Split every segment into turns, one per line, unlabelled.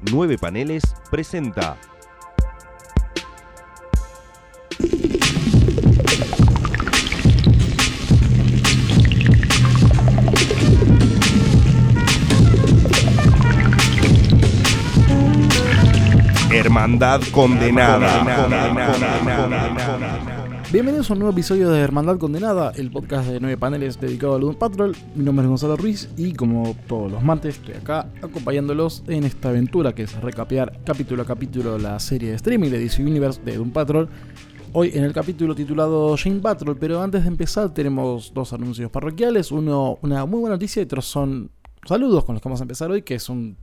Nueve Paneles presenta. Hermandad condenada.
Bienvenidos a un nuevo episodio de Hermandad Condenada, el podcast de nueve paneles dedicado a Doom Patrol. Mi nombre es Gonzalo Ruiz y como todos los martes estoy acá acompañándolos en esta aventura que es recapear capítulo a capítulo la serie de streaming de DC Universe de Doom Patrol. Hoy en el capítulo titulado Shane Patrol, pero antes de empezar tenemos dos anuncios parroquiales. Uno, una muy buena noticia y otros son saludos con los que vamos a empezar hoy, que es un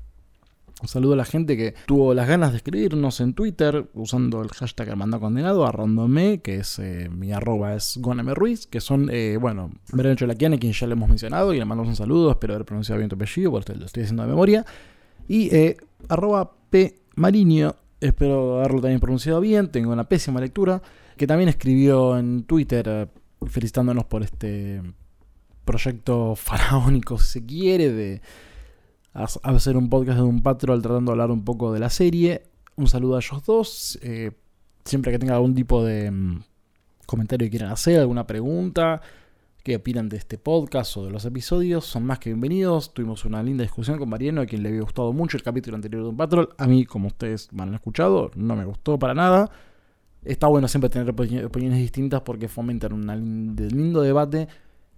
un saludo a la gente que tuvo las ganas de escribirnos en Twitter usando el hashtag Hermandad Condenado a randome, que es eh, mi arroba es Goname Ruiz, que son, eh, bueno, Breno Cholaquiane, quien ya le hemos mencionado, y le mandamos un saludo, espero haber pronunciado bien tu apellido, porque lo estoy haciendo de memoria. Y eh, arroba P Mariño, espero haberlo también pronunciado bien, tengo una pésima lectura, que también escribió en Twitter eh, felicitándonos por este proyecto faraónico, si se quiere, de a hacer un podcast de un patrol tratando de hablar un poco de la serie. Un saludo a ellos dos. Eh, siempre que tengan algún tipo de mm, comentario que quieran hacer, alguna pregunta, qué opinan de este podcast o de los episodios, son más que bienvenidos. Tuvimos una linda discusión con Mariano, a quien le había gustado mucho el capítulo anterior de un patrol. A mí, como ustedes me han escuchado, no me gustó para nada. Está bueno siempre tener opiniones distintas porque fomentan un lindo debate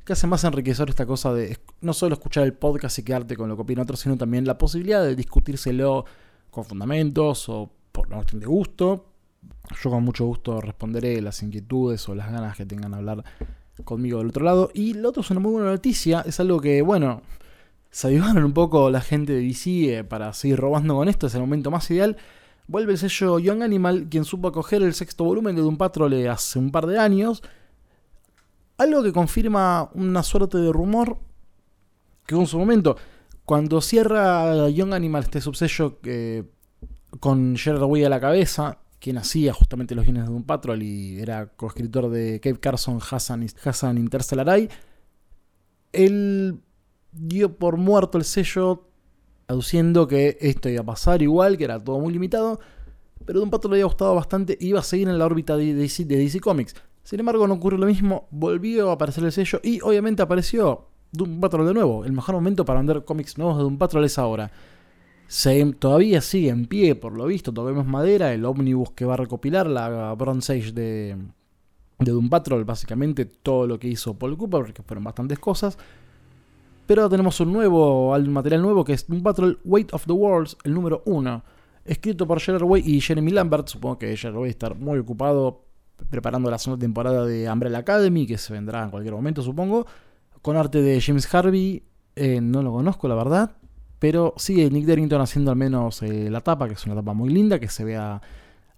que hace más enriquecedor esta cosa de no solo escuchar el podcast y quedarte con lo que opina otro, sino también la posibilidad de discutírselo con fundamentos o por una cuestión de gusto. Yo con mucho gusto responderé las inquietudes o las ganas que tengan de hablar conmigo del otro lado. Y lo otro es una muy buena noticia, es algo que, bueno, se ayudaron un poco la gente de DC eh, para seguir robando con esto, es el momento más ideal. Vuelve el sello Young Animal, quien supo acoger el sexto volumen de Doom Patrol hace un par de años algo que confirma una suerte de rumor que en su momento, cuando cierra Young Animal este subsello con Gerard Way a la cabeza, quien hacía justamente los guiones de un Patrol y era coescritor de Cave Carson, Hassan, Hassan Interstellar Eye, él dio por muerto el sello aduciendo que esto iba a pasar igual, que era todo muy limitado, pero Doom Patrol le había gustado bastante y iba a seguir en la órbita de de DC Comics. Sin embargo, no ocurrió lo mismo, volvió a aparecer el sello y obviamente apareció Doom Patrol de nuevo. El mejor momento para vender cómics nuevos de Doom Patrol es ahora. Todavía sigue en pie, por lo visto, todavía madera, el ómnibus que va a recopilar la Bronze Age de, de Doom Patrol, básicamente todo lo que hizo Paul Cooper, porque fueron bastantes cosas. Pero tenemos un nuevo, material nuevo que es Doom Patrol Weight of the Worlds, el número 1, escrito por Gerard Way y Jeremy Lambert. Supongo que Gerard Way estar muy ocupado preparando la segunda temporada de Umbrella Academy, que se vendrá en cualquier momento, supongo. Con arte de James Harvey, eh, no lo conozco, la verdad. Pero sigue Nick Derrington haciendo al menos eh, la tapa, que es una tapa muy linda, que se vea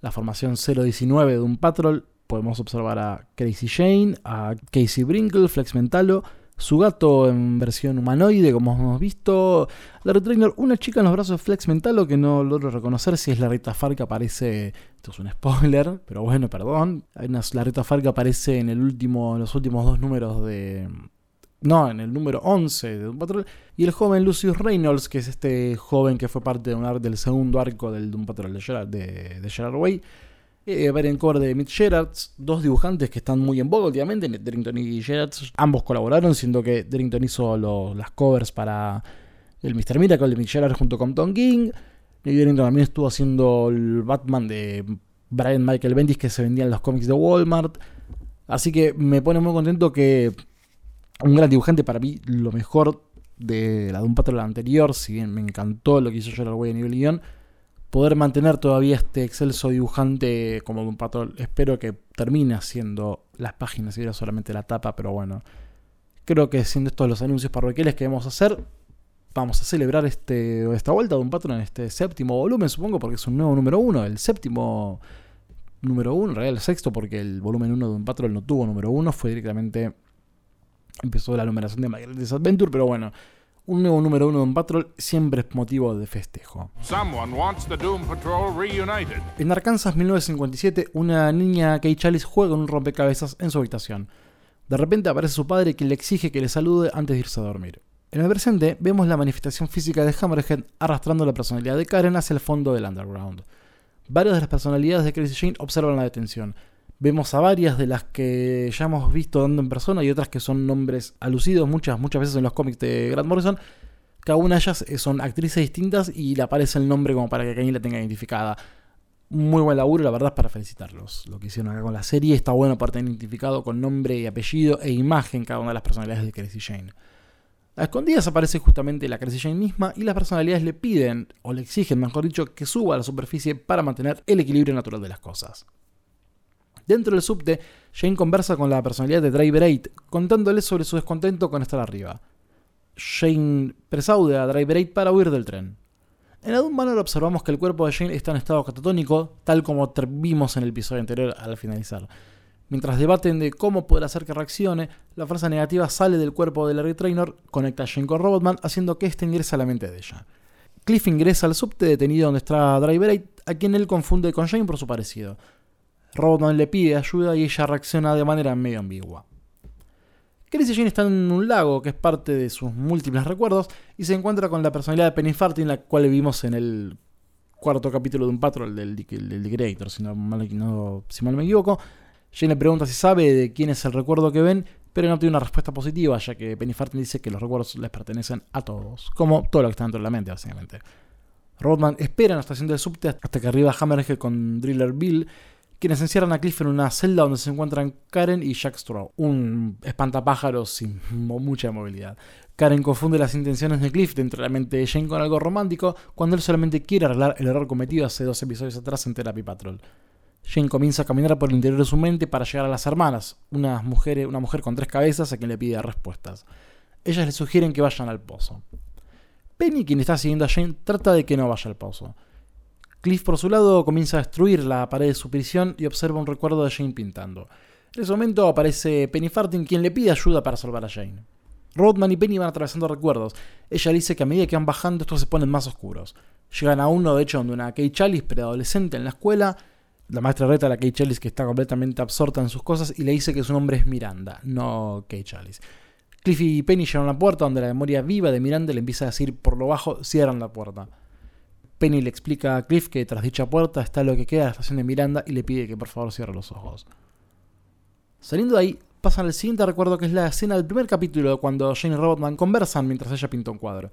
la formación 019 de un patrol. Podemos observar a Crazy Jane, a Casey Brinkle, Flex Mentalo, su gato en versión humanoide, como hemos visto. La Retrainer, una chica en los brazos de Flex Mentalo que no logro reconocer si es la Rita Far que aparece. Esto es un spoiler, pero bueno, perdón. La Rita Far que aparece en, el último, en los últimos dos números de. No, en el número 11 de Doom Patrol. Y el joven Lucius Reynolds, que es este joven que fue parte de un del segundo arco del Doom Patrol de Gerard, de, de Way eh, ver en cover de Mitch Gerards, dos dibujantes que están muy en boga últimamente, Derrington y Gerards. Ambos colaboraron, siendo que Derrington hizo las covers para el Mr. Miracle de Mitch Gerards junto con Tom King. Y Derrington también estuvo haciendo el Batman de Brian Michael Bendis que se vendía en los cómics de Walmart. Así que me pone muy contento que un gran dibujante, para mí, lo mejor de la de un patrón anterior, si bien me encantó lo que hizo Gerard Way a nivel guion poder mantener todavía este excelso dibujante como un patrón. Espero que termine haciendo las páginas y era solamente la tapa, pero bueno. Creo que siendo estos los anuncios parroquiales que vamos a hacer, vamos a celebrar este, esta vuelta de un patrón en este séptimo volumen, supongo, porque es un nuevo número uno. El séptimo número uno, en realidad el sexto, porque el volumen uno de un patrón no tuvo número uno, fue directamente. Empezó la numeración de My Adventure, pero bueno un nuevo número uno de un Patrol siempre es motivo de festejo. En Arkansas 1957, una niña Kay Chalice juega un rompecabezas en su habitación. De repente aparece su padre que le exige que le salude antes de irse a dormir. En el presente vemos la manifestación física de Hammerhead arrastrando la personalidad de Karen hacia el fondo del underground. Varias de las personalidades de Crazy Jane observan la detención. Vemos a varias de las que ya hemos visto dando en persona y otras que son nombres alucidos muchas, muchas veces en los cómics de Grant Morrison. Cada una de ellas son actrices distintas y le aparece el nombre como para que Kanye la tenga identificada muy buen laburo, la verdad, para felicitarlos. Lo que hicieron acá con la serie está bueno para tener identificado con nombre y apellido e imagen cada una de las personalidades de Crazy Jane. A escondidas aparece justamente la Crazy Jane misma y las personalidades le piden, o le exigen, mejor dicho, que suba a la superficie para mantener el equilibrio natural de las cosas. Dentro del subte, Jane conversa con la personalidad de Driver 8, contándole sobre su descontento con estar arriba. Jane presaude a Driver 8 para huir del tren. En algún Manor observamos que el cuerpo de Jane está en estado catatónico, tal como vimos en el episodio anterior al finalizar. Mientras debaten de cómo poder hacer que reaccione, la fuerza negativa sale del cuerpo de Larry Trainor, conecta a Jane con Robotman, haciendo que éste ingrese a la mente de ella. Cliff ingresa al subte detenido donde está Driver a quien él confunde con Jane por su parecido. Robotman le pide ayuda y ella reacciona de manera medio ambigua. Crazy Jane está en un lago que es parte de sus múltiples recuerdos y se encuentra con la personalidad de Penny Farthing, la cual vimos en el cuarto capítulo de un patrol del, del, Creator, si, no, si mal me equivoco. Jane le pregunta si sabe de quién es el recuerdo que ven, pero no tiene una respuesta positiva, ya que Penny Farthing dice que los recuerdos les pertenecen a todos, como todo lo que está dentro de la mente, básicamente. Rodman espera en la estación del subte hasta que arriba Hammerhead con Driller Bill quienes encierran a Cliff en una celda donde se encuentran Karen y Jack Straw, un espantapájaros sin mucha movilidad. Karen confunde las intenciones de Cliff dentro de la mente de Jane con algo romántico, cuando él solamente quiere arreglar el error cometido hace dos episodios atrás en Therapy Patrol. Jane comienza a caminar por el interior de su mente para llegar a las hermanas, una mujer, una mujer con tres cabezas a quien le pide respuestas. Ellas le sugieren que vayan al pozo. Penny, quien está siguiendo a Jane, trata de que no vaya al pozo. Cliff por su lado comienza a destruir la pared de su prisión y observa un recuerdo de Jane pintando. En ese momento aparece Penny Farthing quien le pide ayuda para salvar a Jane. Rodman y Penny van atravesando recuerdos. Ella dice que a medida que van bajando estos se ponen más oscuros. Llegan a uno, de hecho, donde una Kate Chalice, preadolescente en la escuela, la maestra reta a la Kate Chalice que está completamente absorta en sus cosas y le dice que su nombre es Miranda, no Kate Chalice. Cliff y Penny llegan a la puerta donde la memoria viva de Miranda le empieza a decir por lo bajo, cierran la puerta. Penny le explica a Cliff que tras dicha puerta está lo que queda de la estación de Miranda y le pide que por favor cierre los ojos. Saliendo de ahí, pasan al siguiente recuerdo que es la escena del primer capítulo cuando Jane y Robotman conversan mientras ella pinta un cuadro.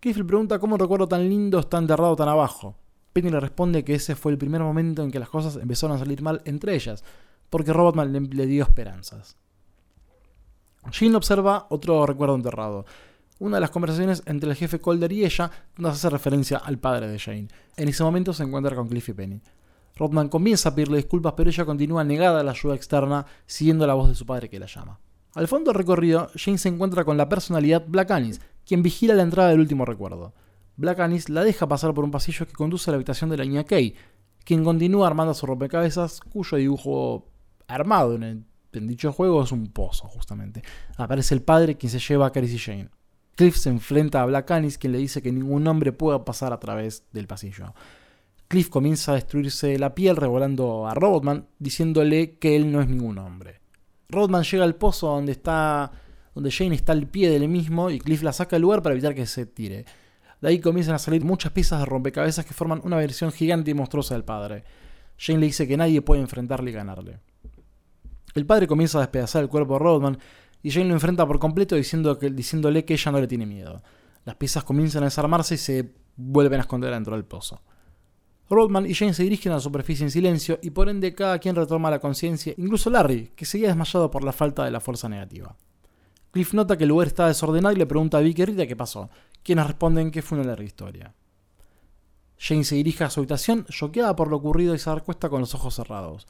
Cliff le pregunta cómo un recuerdo tan lindo está enterrado tan abajo. Penny le responde que ese fue el primer momento en que las cosas empezaron a salir mal entre ellas, porque Robotman le, dio esperanzas. Jane observa otro recuerdo enterrado, una de las conversaciones entre el jefe Calder y ella nos hace referencia al padre de Jane. En ese momento se encuentra con Cliff y Penny. Rodman comienza a pedirle disculpas, pero ella continúa negada a la ayuda externa, siguiendo la voz de su padre que la llama. Al fondo del recorrido, Jane se encuentra con la personalidad Black Anis, quien vigila la entrada del último recuerdo. Black Anis la deja pasar por un pasillo que conduce a la habitación de la niña Kay, quien continúa armando su rompecabezas, cuyo dibujo armado en, dicho juego es un pozo, justamente. Aparece el padre quien se lleva a y Jane. Cliff se enfrenta a Black Anis, quien le dice que ningún hombre pueda pasar a través del pasillo. Cliff comienza a destruirse la piel revolando a Robotman, diciéndole que él no es ningún hombre. Robotman llega al pozo donde está donde Jane está al pie del mismo y Cliff la saca del lugar para evitar que se tire. De ahí comienzan a salir muchas piezas de rompecabezas que forman una versión gigante y monstruosa del padre. Jane le dice que nadie puede enfrentarle y ganarle. El padre comienza a despedazar el cuerpo de Rodman y Jane lo enfrenta por completo diciéndole que ella no le tiene miedo. Las piezas comienzan a desarmarse y se vuelven a esconder dentro del pozo. Rodman y Jane se dirigen a la superficie en silencio y por ende cada quien retoma la conciencia, incluso Larry, que seguía desmayado por la falta de la fuerza negativa. Cliff nota que el lugar está desordenado y le pregunta a Vicky Rita qué pasó, quienes responden que fue una larga historia. Jane se dirige a su habitación, choqueada por lo ocurrido y se recuesta con los ojos cerrados.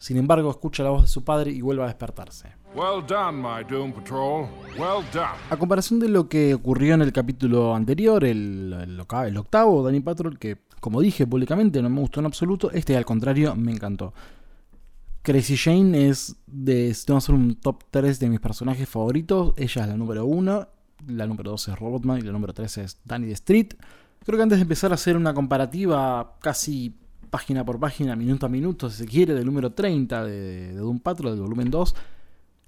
Sin embargo, escucha la voz de su padre y vuelve a despertarse. A comparación de lo que ocurrió en el capítulo anterior, el, octavo, Danny Patrol, que como dije públicamente no me gustó en absoluto, este al contrario me encantó. Crazy Jane es de, vamos a hacer un top 3 de mis personajes favoritos. Ella es la número 1, la número 2 es Robotman y la número 3 es Danny the Street. Creo que antes de empezar a hacer una comparativa casi página por página, minuto a minuto, si se quiere, del número 30 de, Doom Patrol, del volumen 2,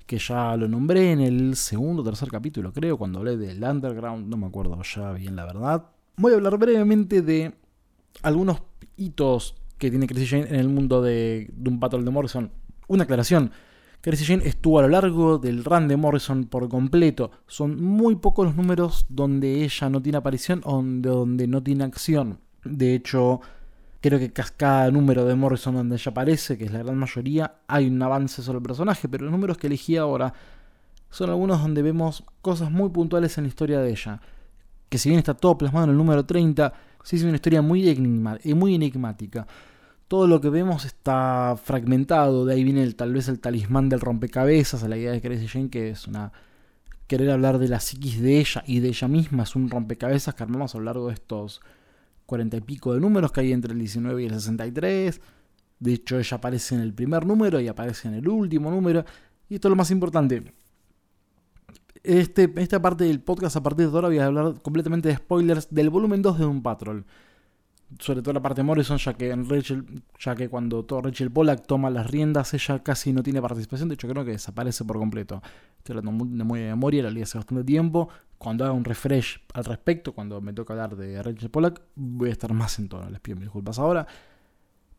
que ya lo nombré en el segundo o tercer capítulo, creo, cuando hablé del Underground, no me acuerdo ya bien la verdad. Voy a hablar brevemente de algunos hitos que tiene Crazy Jane en el mundo de Doom Patrol de Morrison. Una aclaración. Crazy Jane estuvo a lo largo del run de Morrison por completo. Son muy pocos los números donde ella no tiene aparición o donde no tiene acción. De hecho, creo que cada número de Morrison donde ella aparece, que es la gran mayoría, hay un avance sobre el personaje, pero los números que elegí ahora son algunos donde vemos cosas muy puntuales en la historia de ella. Que si bien está todo plasmado en el número 30, sí es una historia muy, eh, muy enigmática. Todo lo que vemos está fragmentado, de ahí viene tal vez el talismán del rompecabezas, la idea de Crazy Jane, que es una querer hablar de la psiquis de ella y de ella misma, es un rompecabezas que armamos a lo largo de estos cuarenta y pico de números que hay entre el 19 y el 63. De hecho, ella aparece en el primer número y aparece en el último número. Y esto es lo más importante. Este, esta parte del podcast, a partir de ahora, voy a hablar completamente de spoilers del volumen 2 de un Patrol. Sobre todo la parte de Morrison, ya que, Rachel, ya que cuando todo Rachel Pollack toma las riendas, ella casi no tiene participación. De hecho, creo que desaparece por completo. Estoy hablando muy de memoria, la leí hace bastante tiempo cuando haga un refresh al respecto, cuando me toca hablar de Rachel Pollack, voy a estar más en tono. Les pido disculpas ahora.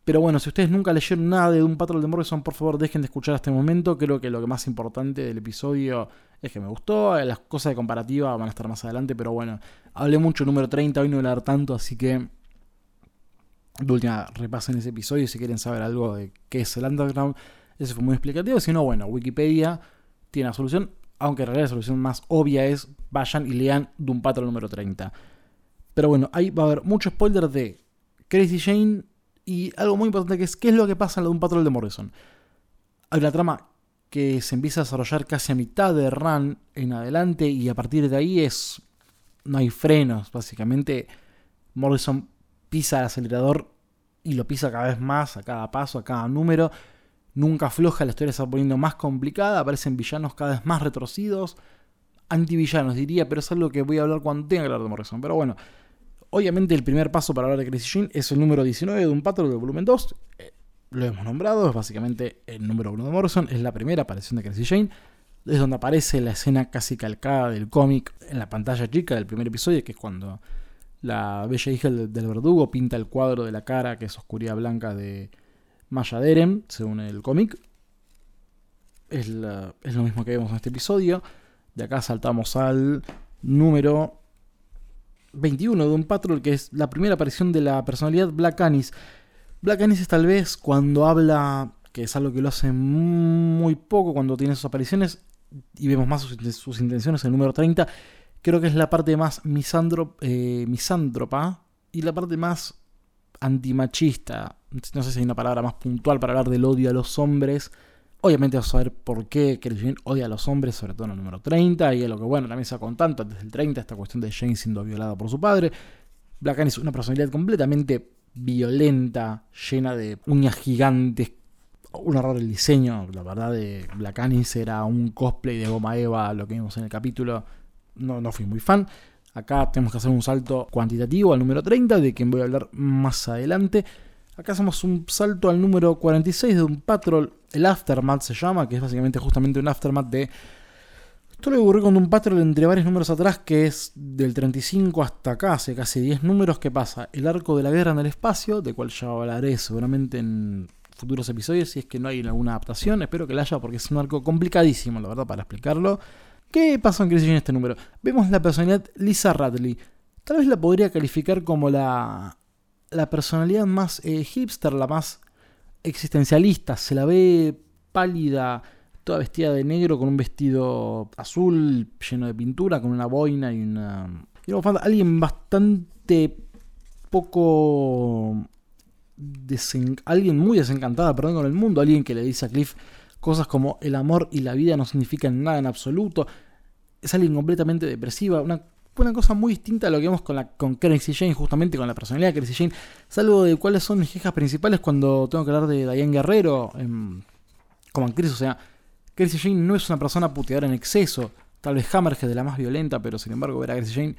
Pero bueno, si ustedes nunca leyeron nada de un Patrol de Morrison, por favor dejen de escuchar este momento. Creo que lo que más importante del episodio es que me gustó. Las cosas de comparativa van a estar más adelante, pero bueno, hablé mucho número 30, hoy no voy a hablar tanto, así que de última repasen ese episodio si quieren saber algo de qué es el underground. Ese fue muy explicativo. Si no, bueno, Wikipedia tiene la solución aunque en realidad la solución más obvia es vayan y lean Doom Patrol número 30. Pero bueno, ahí va a haber mucho spoiler de Crazy Jane y algo muy importante que es qué es lo que pasa en la Doom Patrol de Morrison. Hay una trama que se empieza a desarrollar casi a mitad de run en adelante y a partir de ahí es no hay frenos, básicamente Morrison pisa el acelerador y lo pisa cada vez más a cada paso, a cada número nunca afloja, la historia se poniendo más complicada, aparecen villanos cada vez más retorcidos, antivillanos diría, pero es algo que voy a hablar cuando tenga que hablar de Morrison. Pero bueno, obviamente el primer paso para hablar de Crazy Jane es el número 19 de un patrón del volumen 2. Eh, lo hemos nombrado, es básicamente el número 1 de Morrison, es la primera aparición de Crazy Jane. Es donde aparece la escena casi calcada del cómic en la pantalla chica del primer episodio, que es cuando la bella hija del verdugo pinta el cuadro de la cara, que es oscuridad blanca de, Maya Deren, según el cómic. Es, lo mismo que vemos en este episodio. De acá saltamos al número 21 de un Patrol, que es la primera aparición de la personalidad Black Anis. Black Anis es tal vez cuando habla, que es algo que lo hace muy poco cuando tiene sus apariciones, y vemos más sus, intenciones en el número 30. Creo que es la parte más eh, misántropa y la parte más antimachista. No sé si hay una palabra más puntual para hablar del odio a los hombres. Obviamente vamos a ver por qué Chris odia a los hombres, sobre todo en el número 30, y es lo que bueno también con tanto desde el 30, esta cuestión de Jane siendo violada por su padre. Black es una personalidad completamente violenta, llena de uñas gigantes, un error el diseño, la verdad de Black era un cosplay de Goma Eva, lo que vimos en el capítulo, no, no fui muy fan. Acá tenemos que hacer un salto cuantitativo al número 30, de quien voy a hablar más adelante. Acá hacemos un salto al número 46 de un patrol, el Aftermath se llama, que es básicamente justamente un Aftermath de... Esto lo ocurrió con un patrol entre varios números atrás, que es del 35 hasta acá, hace casi 10 números, que pasa el arco de la guerra en el espacio, de cual ya hablaré seguramente en futuros episodios, si es que no hay alguna adaptación, espero que la haya porque es un arco complicadísimo, la verdad, para explicarlo. ¿Qué pasó en Crisis en este número? Vemos la personalidad Lisa Radley. Tal vez la podría calificar como la, la personalidad más eh, hipster, la más existencialista. Se la ve pálida, toda vestida de negro con un vestido azul lleno de pintura, con una boina y una... alguien bastante poco... alguien muy desencantada, perdón, con el mundo. Alguien que le dice a Cliff cosas como el amor y la vida no significan nada en absoluto. Es alguien completamente depresiva, una, una cosa muy distinta a lo que vemos con, la, con Crazy Jane, justamente con la personalidad de Crazy Jane. Salvo de cuáles son mis quejas principales cuando tengo que hablar de Diane Guerrero como actriz. O sea, Crazy Jane no es una persona puteadora en exceso. Tal vez Hammerhead de la más violenta, pero sin embargo ver a Crazy Jane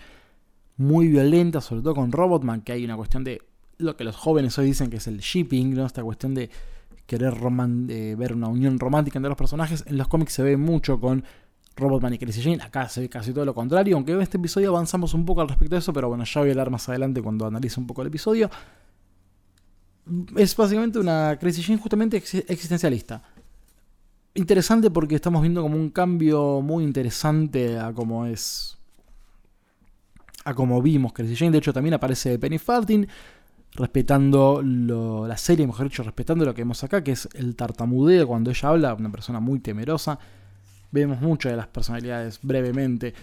muy violenta, sobre todo con Robotman, que hay una cuestión de lo que los jóvenes hoy dicen que es el shipping, ¿no? Esta cuestión de querer eh, ver una unión romántica entre los personajes. En los cómics se ve mucho con Robotman y Crazy Jane. Acá se ve casi todo lo contrario, aunque en este episodio avanzamos un poco al respecto de eso, pero bueno, ya voy a hablar más adelante cuando analice un poco el episodio. Es básicamente una Crazy Jane justamente existencialista. Interesante porque estamos viendo como un cambio muy interesante a cómo es. a cómo vimos Crazy Jane. De hecho, también aparece Penny Farthing respetando la serie, mejor dicho, respetando lo que vemos acá, que es el tartamudeo cuando ella habla, una persona muy temerosa. Vemos mucho de las personalidades brevemente.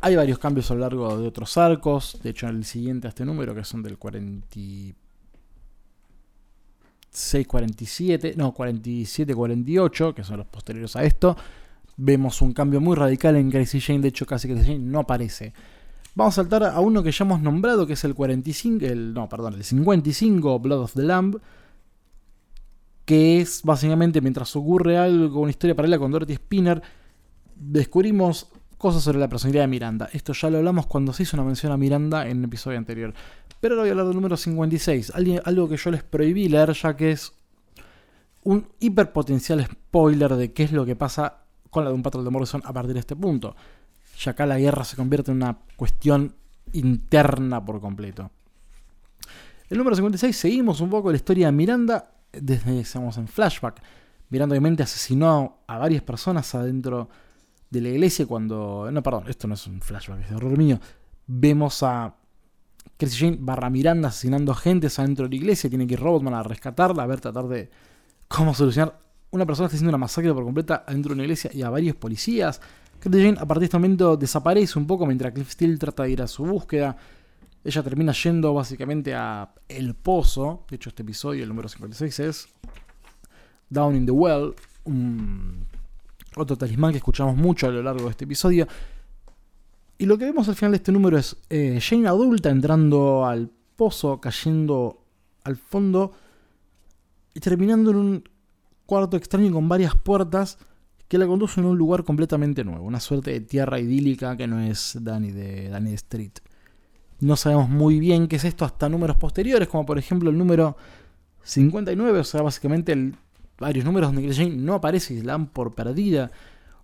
Hay varios cambios a lo largo de otros arcos. De hecho, en el siguiente a este número, que son del 46, 47, no, 47, 48, que son los posteriores a esto. Vemos un cambio muy radical en Crazy Jane. De hecho, casi Crazy Jane no aparece. Vamos a saltar a uno que ya hemos nombrado, que es el 45, el, no, perdón, el 55, Blood of the Lamb, que es básicamente mientras ocurre algo, una historia paralela con Dorothy Spinner, descubrimos cosas sobre la personalidad de Miranda. Esto ya lo hablamos cuando se hizo una mención a Miranda en un episodio anterior. Pero ahora voy a hablar del número 56, algo que yo les prohibí leer ya que es un hiperpotencial spoiler de qué es lo que pasa con la de un patrón de Morrison a partir de este punto. Ya acá la guerra se convierte en una cuestión interna por completo. El número 56 seguimos un poco la historia de Miranda desde, estamos en flashback. Miranda obviamente asesinó a varias personas adentro de la iglesia cuando... No, perdón, esto no es un flashback, es error mío. Vemos a Chris Jane barra Miranda asesinando gente adentro de la iglesia. Tiene que ir Robotman a rescatarla, a ver, tratar de cómo solucionar. Una persona está haciendo una masacre por completa adentro de una iglesia y a varios policías. Chris Jane a partir de este momento desaparece un poco mientras Cliff Steele trata de ir a su búsqueda. Ella termina yendo básicamente a El Pozo. De hecho, este episodio, el número 56, es Down in the Well, otro talismán que escuchamos mucho a lo largo de este episodio. Y lo que vemos al final de este número es eh, Jane adulta entrando al pozo, cayendo al fondo y terminando en un cuarto extraño con varias puertas que la conducen a un lugar completamente nuevo, una suerte de tierra idílica que no es Danny de Street. No sabemos muy bien qué es esto hasta números posteriores, como por ejemplo el número 59, o sea, básicamente el varios números donde Jane no aparece y se la dan por perdida.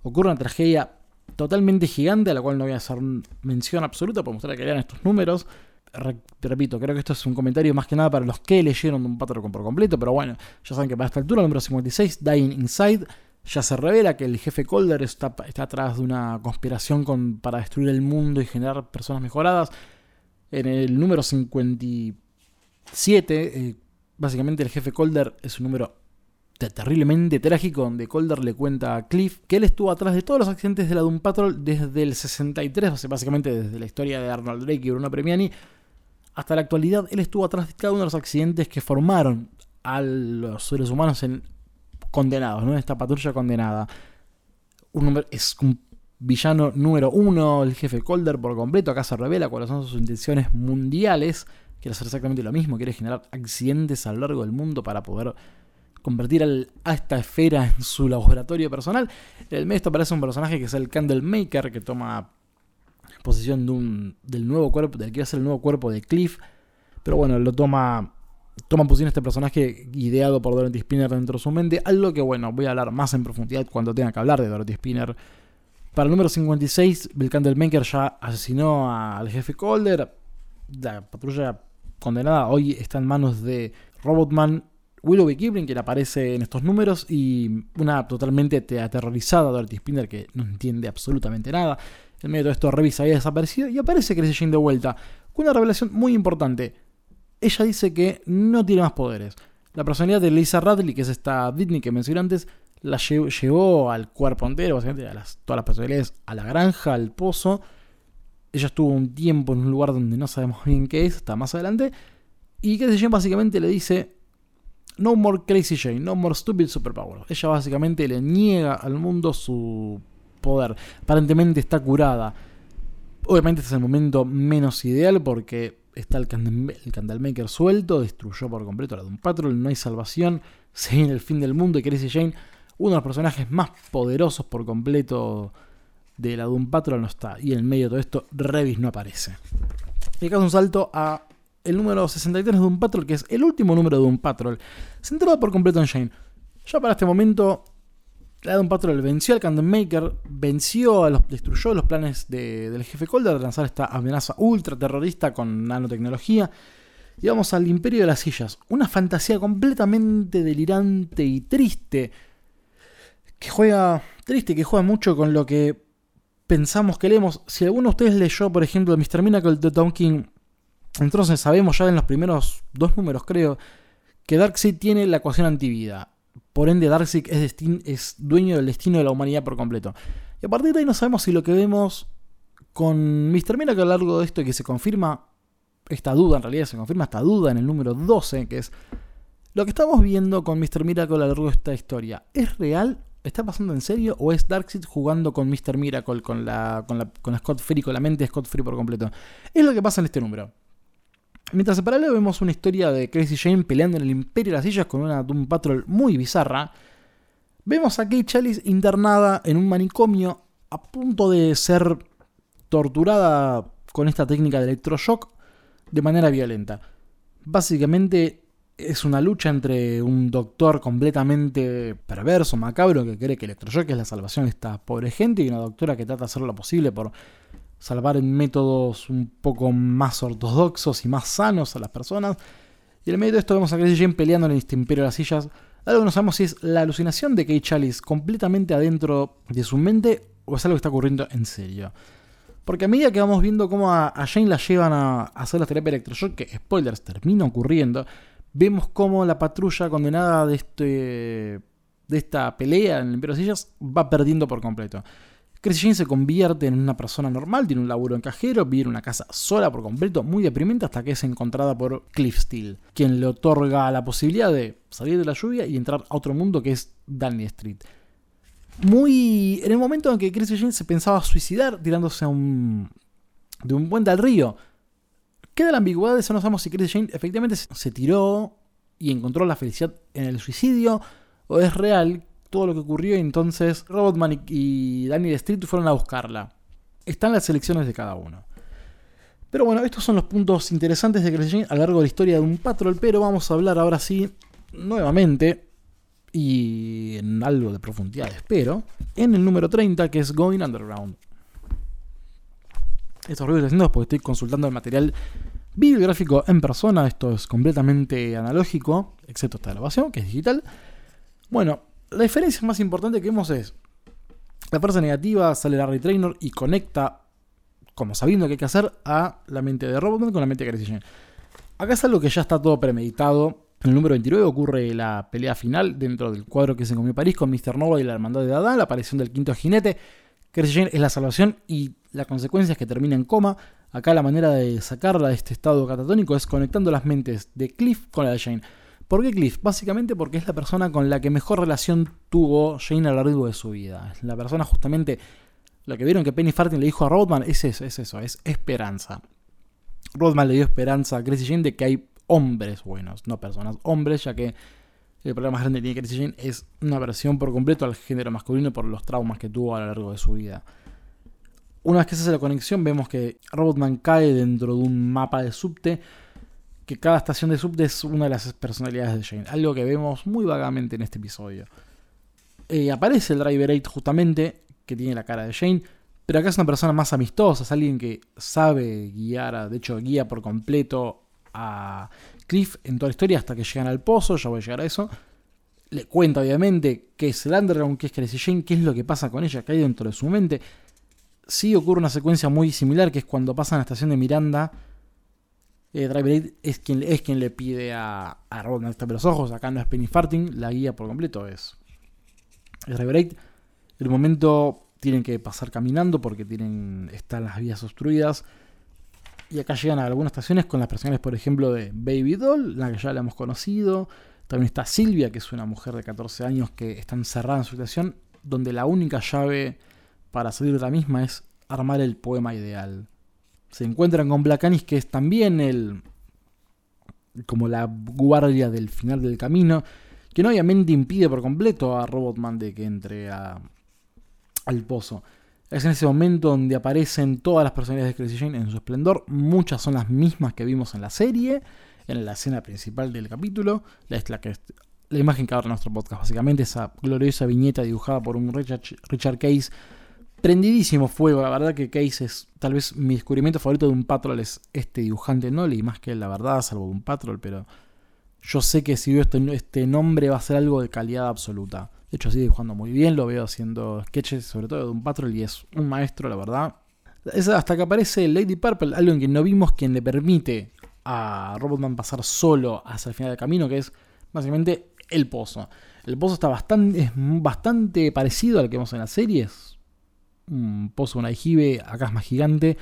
Ocurre una tragedia totalmente gigante, a la cual no voy a hacer mención absoluta por mostrar que lean estos números. repito, creo que esto es un comentario más que nada para los que leyeron un patrón por completo, pero bueno, ya saben que para esta altura, el número 56, Dying Inside, ya se revela que el jefe Calder está, está atrás de una conspiración con, para destruir el mundo y generar personas mejoradas. En el número 57, eh, básicamente el jefe Calder es un número terriblemente trágico donde Calder le cuenta a Cliff que él estuvo atrás de todos los accidentes de la Doom Patrol desde el 63, básicamente desde la historia de Arnold Drake y Bruno Premiani, hasta la actualidad él estuvo atrás de cada uno de los accidentes que formaron a los seres humanos en condenados, ¿no? Esta patrulla condenada. Un es un villano número uno, el jefe Calder por completo, acá se revela cuáles son sus intenciones mundiales, quiere hacer exactamente lo mismo, quiere generar accidentes a lo largo del mundo para poder convertir a esta esfera en su laboratorio personal. El mes esto parece un personaje que es el Candlemaker, que toma posesión de un, del nuevo cuerpo, del que va a ser el nuevo cuerpo de Cliff. Pero bueno, lo toma, toma posición este personaje ideado por Dorothy Spinner dentro de su mente. Algo que bueno, voy a hablar más en profundidad cuando tenga que hablar de Dorothy Spinner. Para el número 56, el Candlemaker ya asesinó al jefe Calder. La patrulla condenada hoy está en manos de Robotman Willoughby Kipling, quien aparece en estos números, y una totalmente aterrorizada Dorothy Spinner que no entiende absolutamente nada. En medio de todo esto, Revis había desaparecido y aparece Crazy Jane de vuelta, con una revelación muy importante. Ella dice que no tiene más poderes. La personalidad de Lisa Radley, que es esta Whitney que mencioné antes, la llevó, al cuerpo entero, básicamente a todas las personalidades, a la granja, al pozo. Ella estuvo un tiempo en un lugar donde no sabemos bien qué es, hasta más adelante. Y Crazy Jane básicamente le dice, no more Crazy Jane, no more stupid superpower. Ella básicamente le niega al mundo su poder. Aparentemente está curada. Obviamente este es el momento menos ideal porque está el, Candlemaker suelto, destruyó por completo la Doom Patrol, no hay salvación, se viene el fin del mundo y Crazy Jane, uno de los personajes más poderosos por completo de la Doom Patrol no está. Y en medio de todo esto, Revis no aparece. Y acá es un salto a el número 63 de un Patrol, que es el último número de un Patrol, centrado por completo en Jane. Ya para este momento, Adam Patrol venció al Candle Maker, venció a los, destruyó los planes del jefe Calder de lanzar esta amenaza ultra terrorista con nanotecnología. Y vamos al Imperio de las Sillas, una fantasía completamente delirante y triste, que juega triste, que juega mucho con lo que pensamos que leemos. Si alguno de ustedes leyó, por ejemplo, Mr. Miracle de Tom King, entonces sabemos ya en los primeros dos números, creo, que Darkseid tiene la ecuación antivida. Por ende, Darkseid es, dueño del destino de la humanidad por completo. Y a partir de ahí no sabemos si lo que vemos con Mr. Miracle a lo largo de esto que se confirma esta duda, en realidad se confirma esta duda en el número 12, que es lo que estamos viendo con Mr. Miracle a lo largo de esta historia. ¿Es real? ¿Está pasando en serio? ¿O es Darkseid jugando con Mr. Miracle, con la, con la, con Scott Free, con la mente de Scott Free por completo? Es lo que pasa en este número. Mientras en paralelo vemos una historia de Crazy Jane peleando en el Imperio de las Sillas con una Doom Patrol muy bizarra, vemos a Kate Chalice internada en un manicomio a punto de ser torturada con esta técnica de electroshock de manera violenta. Básicamente es una lucha entre un doctor completamente perverso, macabro, que cree que Electroshock es la salvación de esta pobre gente, y una doctora que trata de hacer lo posible por salvar en métodos un poco más ortodoxos y más sanos a las personas. Y en el medio de esto vemos a Crazy Jane peleando en este imperio de las sillas. Algo que no sabemos si es la alucinación de Kate Chalice completamente adentro de su mente o es algo que está ocurriendo en serio. Porque a medida que vamos viendo cómo a, Jane la llevan a, hacer la terapia electroshock, que spoilers termina ocurriendo, vemos cómo la patrulla condenada de, este, de esta pelea en el Imperio de Sillas va perdiendo por completo. Chris Jane se convierte en una persona normal, tiene un laburo en cajero, vive en una casa sola por completo, muy deprimente hasta que es encontrada por Cliff Steele, quien le otorga la posibilidad de salir de la lluvia y entrar a otro mundo que es Danny Street muy. En el momento en que Chris Jane se pensaba suicidar tirándose a un. de un puente al río. Queda la ambigüedad de eso, no sabemos si Chris Jane efectivamente se tiró y encontró la felicidad en el suicidio o es real todo lo que ocurrió y entonces Robotman y Daniel Street fueron a buscarla. Están las elecciones de cada uno. Pero bueno, estos son los puntos interesantes de Jane a lo largo de la historia de un patrol, pero vamos a hablar ahora sí, nuevamente, y en algo de profundidad, espero, en el número 30 que es Going Underground. Estos ruidos haciendo porque estoy consultando el material bibliográfico en persona, esto es completamente analógico, excepto esta grabación, que es digital. Bueno, la diferencia más importante que vemos es, la fuerza negativa sale Larry Trainer y conecta, como sabiendo que hay que hacer, a la mente de Robotman con la mente de Crazy Acá es algo que ya está todo premeditado, en el número 29 ocurre la pelea final dentro del cuadro que se comió París con Mr. Nova y la hermandad de Dada, la aparición del quinto jinete. Crazy es la salvación y la consecuencia es que termina en coma. Acá la manera de sacarla de este estado catatónico es conectando las mentes de Cliff con la de Jane. ¿Por qué Cliff? Básicamente porque es la persona con la que mejor relación tuvo Jane a lo largo de su vida. Es la persona justamente, lo que vieron que Penny Farthing le dijo a Rodman es eso, es eso, es esperanza. Rodman le dio esperanza a Crazy Jane de que hay hombres buenos, no personas, hombres, ya que el problema más grande que tiene Crazy Jane es una versión por completo al género masculino por los traumas que tuvo a lo largo de su vida. Una vez que se hace la conexión, vemos que Robotman cae dentro de un mapa de subte, que cada estación de subte es una de las personalidades de Jane, algo que vemos muy vagamente en este episodio. Eh, aparece el Driver 8 justamente, que tiene la cara de Jane, pero acá es una persona más amistosa, es alguien que sabe guiar, de hecho guía por completo a Cliff en toda la historia hasta que llegan al pozo, ya voy a llegar a eso. Le cuenta obviamente qué es el Underground, qué es Crazy Jane, qué es lo que pasa con ella, que hay dentro de su mente. Sí ocurre una secuencia muy similar, que es cuando pasa a la estación de Miranda. Eh, es quien, es quien le pide a, a Robin los ojos. Acá no es Penny Farting, la guía por completo es, Driver 8. En el momento tienen que pasar caminando porque tienen, están las vías obstruidas. Y acá llegan a algunas estaciones con las personajes, por ejemplo, de Baby Doll, la que ya la hemos conocido. También está Silvia, que es una mujer de 14 años que está encerrada en su estación, donde la única llave para salir de la misma es armar el poema ideal. Se encuentran con Black Anis, que es también el. como la guardia del final del camino, que no obviamente impide por completo a Robotman de que entre a, al pozo. Es en ese momento donde aparecen todas las personalidades de Crazy Jane en su esplendor. Muchas son las mismas que vimos en la serie, en la escena principal del capítulo. Es la que la imagen que abre nuestro podcast, básicamente esa gloriosa viñeta dibujada por un Richard Case. Prendidísimo fuego, la verdad que Case es tal vez mi descubrimiento favorito de un Patrol es este dibujante, no leí más que la verdad, salvo un Patrol, pero yo sé que si veo este, este nombre va a ser algo de calidad absoluta. De hecho, sigue dibujando muy bien, lo veo haciendo sketches, sobre todo de un Patrol, y es un maestro, la verdad. Es hasta que aparece Lady Purple, algo en que no vimos quien le permite a Robotman pasar solo hacia el final del camino, que es básicamente el pozo. El pozo está bastante, es bastante parecido al que vemos en las series. Un pozo, un aljibe, acá es más gigante.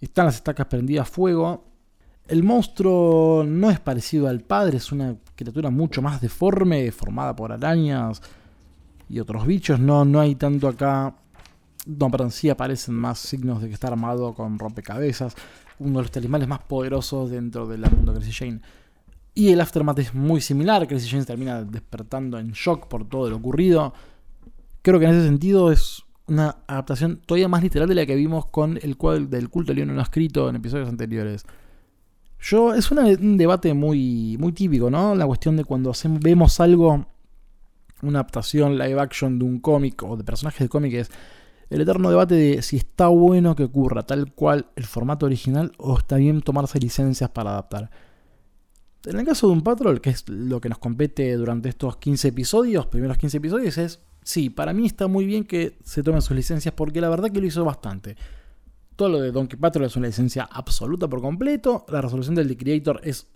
Están las estacas prendidas a fuego. El monstruo no es parecido al padre, es una criatura mucho más deforme, formada por arañas y otros bichos. No, no hay tanto acá. No, perdón, sí aparecen más signos de que está armado con rompecabezas. Uno de los talismanes más poderosos dentro del mundo de Crazy Jane. Y el aftermath es muy similar. Crazy Jane termina despertando en shock por todo lo ocurrido. Creo que en ese sentido es una adaptación todavía más literal de la que vimos con el cual del culto león no escrito en episodios anteriores. Yo, es un debate muy, muy típico, ¿no? La cuestión de cuando vemos algo, una adaptación live action de un cómic o de personajes de cómic, es el eterno debate de si está bueno que ocurra tal cual el formato original o está bien tomarse licencias para adaptar. En el caso de un Patrol, que es lo que nos compete durante estos 15 episodios, primeros 15 episodios, es, sí, para mí está muy bien que se tomen sus licencias porque la verdad que lo hizo bastante. Todo lo de Donkey Patrol es una licencia absoluta por completo. La resolución del The Creator es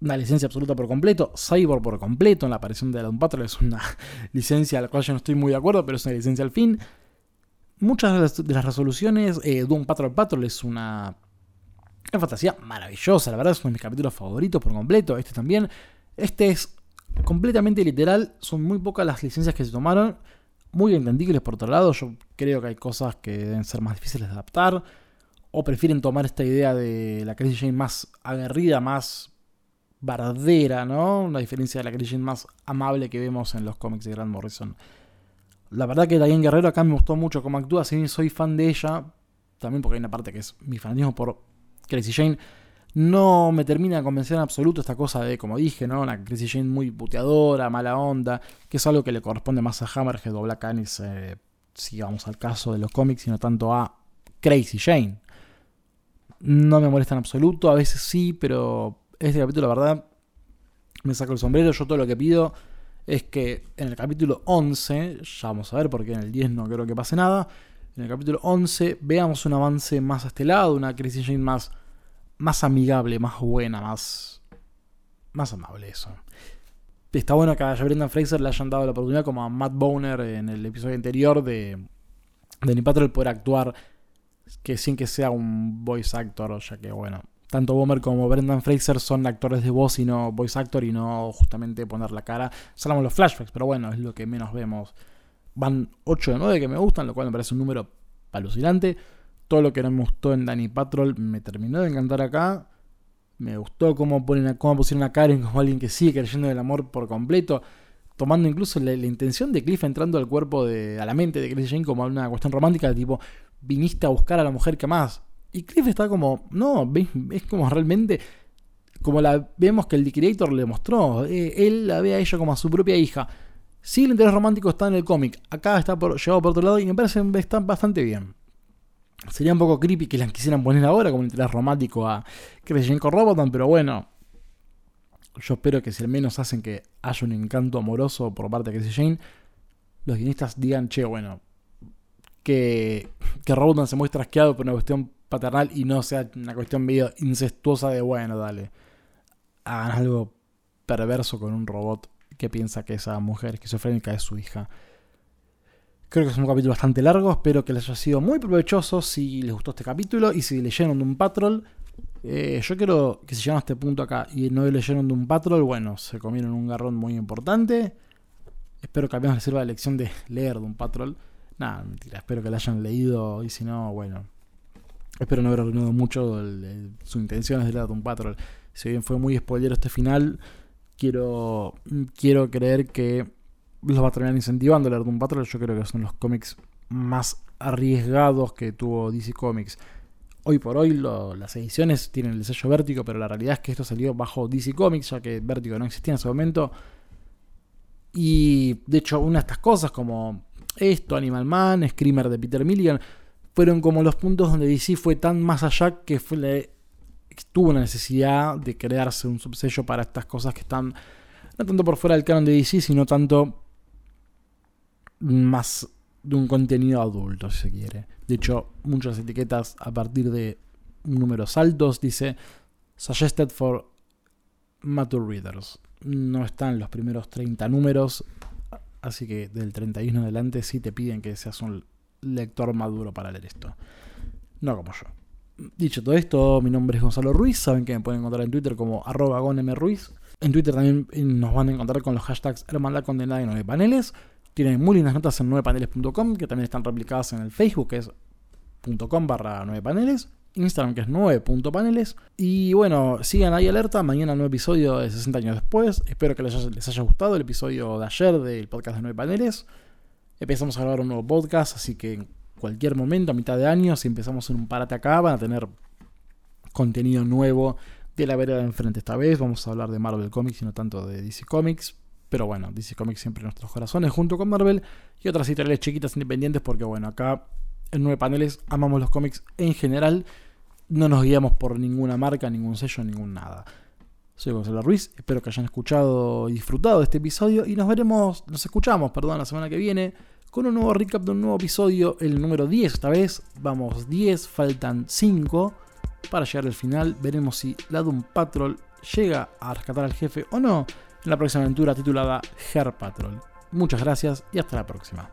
una licencia absoluta por completo. Cyborg por completo en la aparición de Donkey Patrol es una licencia a la cual yo no estoy muy de acuerdo, pero es una licencia al fin. Muchas de las, resoluciones, eh, Doom Patrol Patrol es una, una fantasía maravillosa, la verdad es uno de mis capítulos favoritos por completo. Este también. Este es completamente literal, son muy pocas las licencias que se tomaron muy entendibles por otro lado. Yo creo que hay cosas que deben ser más difíciles de adaptar. O prefieren tomar esta idea de la Crazy Jane más aguerrida, más bardera, ¿no? Una diferencia de la Crazy Jane más amable que vemos en los cómics de Grant Morrison. La verdad que Diane Guerrero acá me gustó mucho cómo actúa, si bien soy fan de ella, también porque hay una parte que es mi fanatismo por Crazy Jane, no me termina de convencer en absoluto esta cosa de, como dije, ¿no? Una Crazy Jane muy puteadora, mala onda, que es algo que le corresponde más a Hammerhead o Black Anis, eh, si vamos al caso de los cómics, sino tanto a Crazy Jane. No me molesta en absoluto, a veces sí, pero este capítulo, la verdad, me saco el sombrero. Yo todo lo que pido es que en el capítulo 11, ya vamos a ver porque en el 10 no creo que pase nada, en el capítulo 11 veamos un avance más a este lado, una Crazy Jane más más amigable, más buena, más, más amable eso. Está bueno que a Brendan Fraser le hayan dado la oportunidad, como a Matt Boner en el episodio anterior, de, de Ni poder actuar que sin que sea un voice actor, ya que bueno, tanto Bomer como Brendan Fraser son actores de voz y no voice actor y no justamente poner la cara. Salamos los flashbacks, pero bueno, es lo que menos vemos. Van 8 de 9 que me gustan, lo cual me parece un número alucinante. Todo lo que no me gustó en Danny Patrol me terminó de encantar acá. Me gustó cómo, ponen, cómo pusieron a Karen como alguien que sigue creyendo en el amor por completo. Tomando incluso la, intención de Cliff entrando al cuerpo de. a la mente de Chris Jane como una cuestión romántica, tipo, viniste a buscar a la mujer que más. Y Cliff está como, no, es como realmente. Como la vemos que el Creator le mostró. Eh, él la ve a ella como a su propia hija. Sí, el interés romántico está en el cómic. Acá está por, llevado por otro lado y me parece que está bastante bien. Sería un poco creepy que las quisieran poner ahora como interés romántico a Kreshenko Robotan, pero bueno. Yo espero que si al menos hacen que haya un encanto amoroso por parte de Crazy Jane, los guionistas digan, che, bueno, que, que Robotan se muestre asqueado por una cuestión paternal y no sea una cuestión medio incestuosa de, bueno, dale, hagan algo perverso con un robot que piensa que esa mujer esquizofrénica es su hija. Creo que es un capítulo bastante largo, espero que les haya sido muy provechoso si les gustó este capítulo y si leyeron un Patrol. Eh, yo quiero que si llegaron a este punto acá y no leyeron de un Patrol, bueno, se comieron un garrón muy importante. Espero que al menos les sirva la lección de leer de un Patrol. Nada, mentira, espero que la hayan leído y si no, bueno. Espero no haber arruinado mucho su intención de leer de un Patrol. Si bien fue muy spoiler este final, quiero, quiero creer que los va a terminar incentivando el Doom Patrol. Yo creo que son los cómics más arriesgados que tuvo DC Comics. Hoy por hoy las ediciones tienen el sello Vértigo, pero la realidad es que esto salió bajo DC Comics, ya que Vértigo no existía en ese momento. Y de hecho, una de estas cosas como esto, Animal Man, Screamer de Peter Milligan, fueron como los puntos donde DC fue tan más allá que tuvo la necesidad de crearse un subsello para estas cosas que están no tanto por fuera del canon de DC, sino tanto más de un contenido adulto, si se quiere. De hecho, muchas etiquetas a partir de números altos dice Suggested for Mature Readers. No están los primeros 30 números, así que del 31 adelante sí te piden que seas un lector maduro para leer esto. No como yo. Dicho todo esto, mi nombre es Gonzalo Ruiz. Saben que me pueden encontrar en Twitter como arroba gonmruiz. En Twitter también nos van a encontrar con los hashtags Hermandad Condenada y 9 paneles. Tienen muy lindas notas en 9paneles.com, que también están replicadas en el Facebook, que es .com barra 9 paneles. Instagram, que es 9.paneles. Y bueno, sigan ahí alerta. Mañana nuevo episodio de 60 años después. Espero que les haya, les haya gustado el episodio de ayer del podcast de 9 paneles. Empezamos a grabar un nuevo podcast, así que en cualquier momento, a mitad de año, si empezamos en un parate acá, van a tener contenido nuevo de la vereda de enfrente. Esta vez vamos a hablar de Marvel Comics y no tanto de DC Comics. Pero bueno, DC Comics siempre en nuestros corazones junto con Marvel y otras editoriales chiquitas independientes porque bueno, acá en nueve paneles amamos los cómics en general. No nos guiamos por ninguna marca, ningún sello, ningún nada. Soy Gonzalo Ruiz, espero que hayan escuchado y disfrutado de este episodio y nos veremos, nos escuchamos, perdón, la semana que viene con un nuevo recap de un nuevo episodio, el número 10 esta vez. Vamos 10, faltan 5 para llegar al final. Veremos si la Doom Patrol llega a rescatar al jefe o no en la próxima aventura titulada Her Patrol. Muchas gracias y hasta la próxima.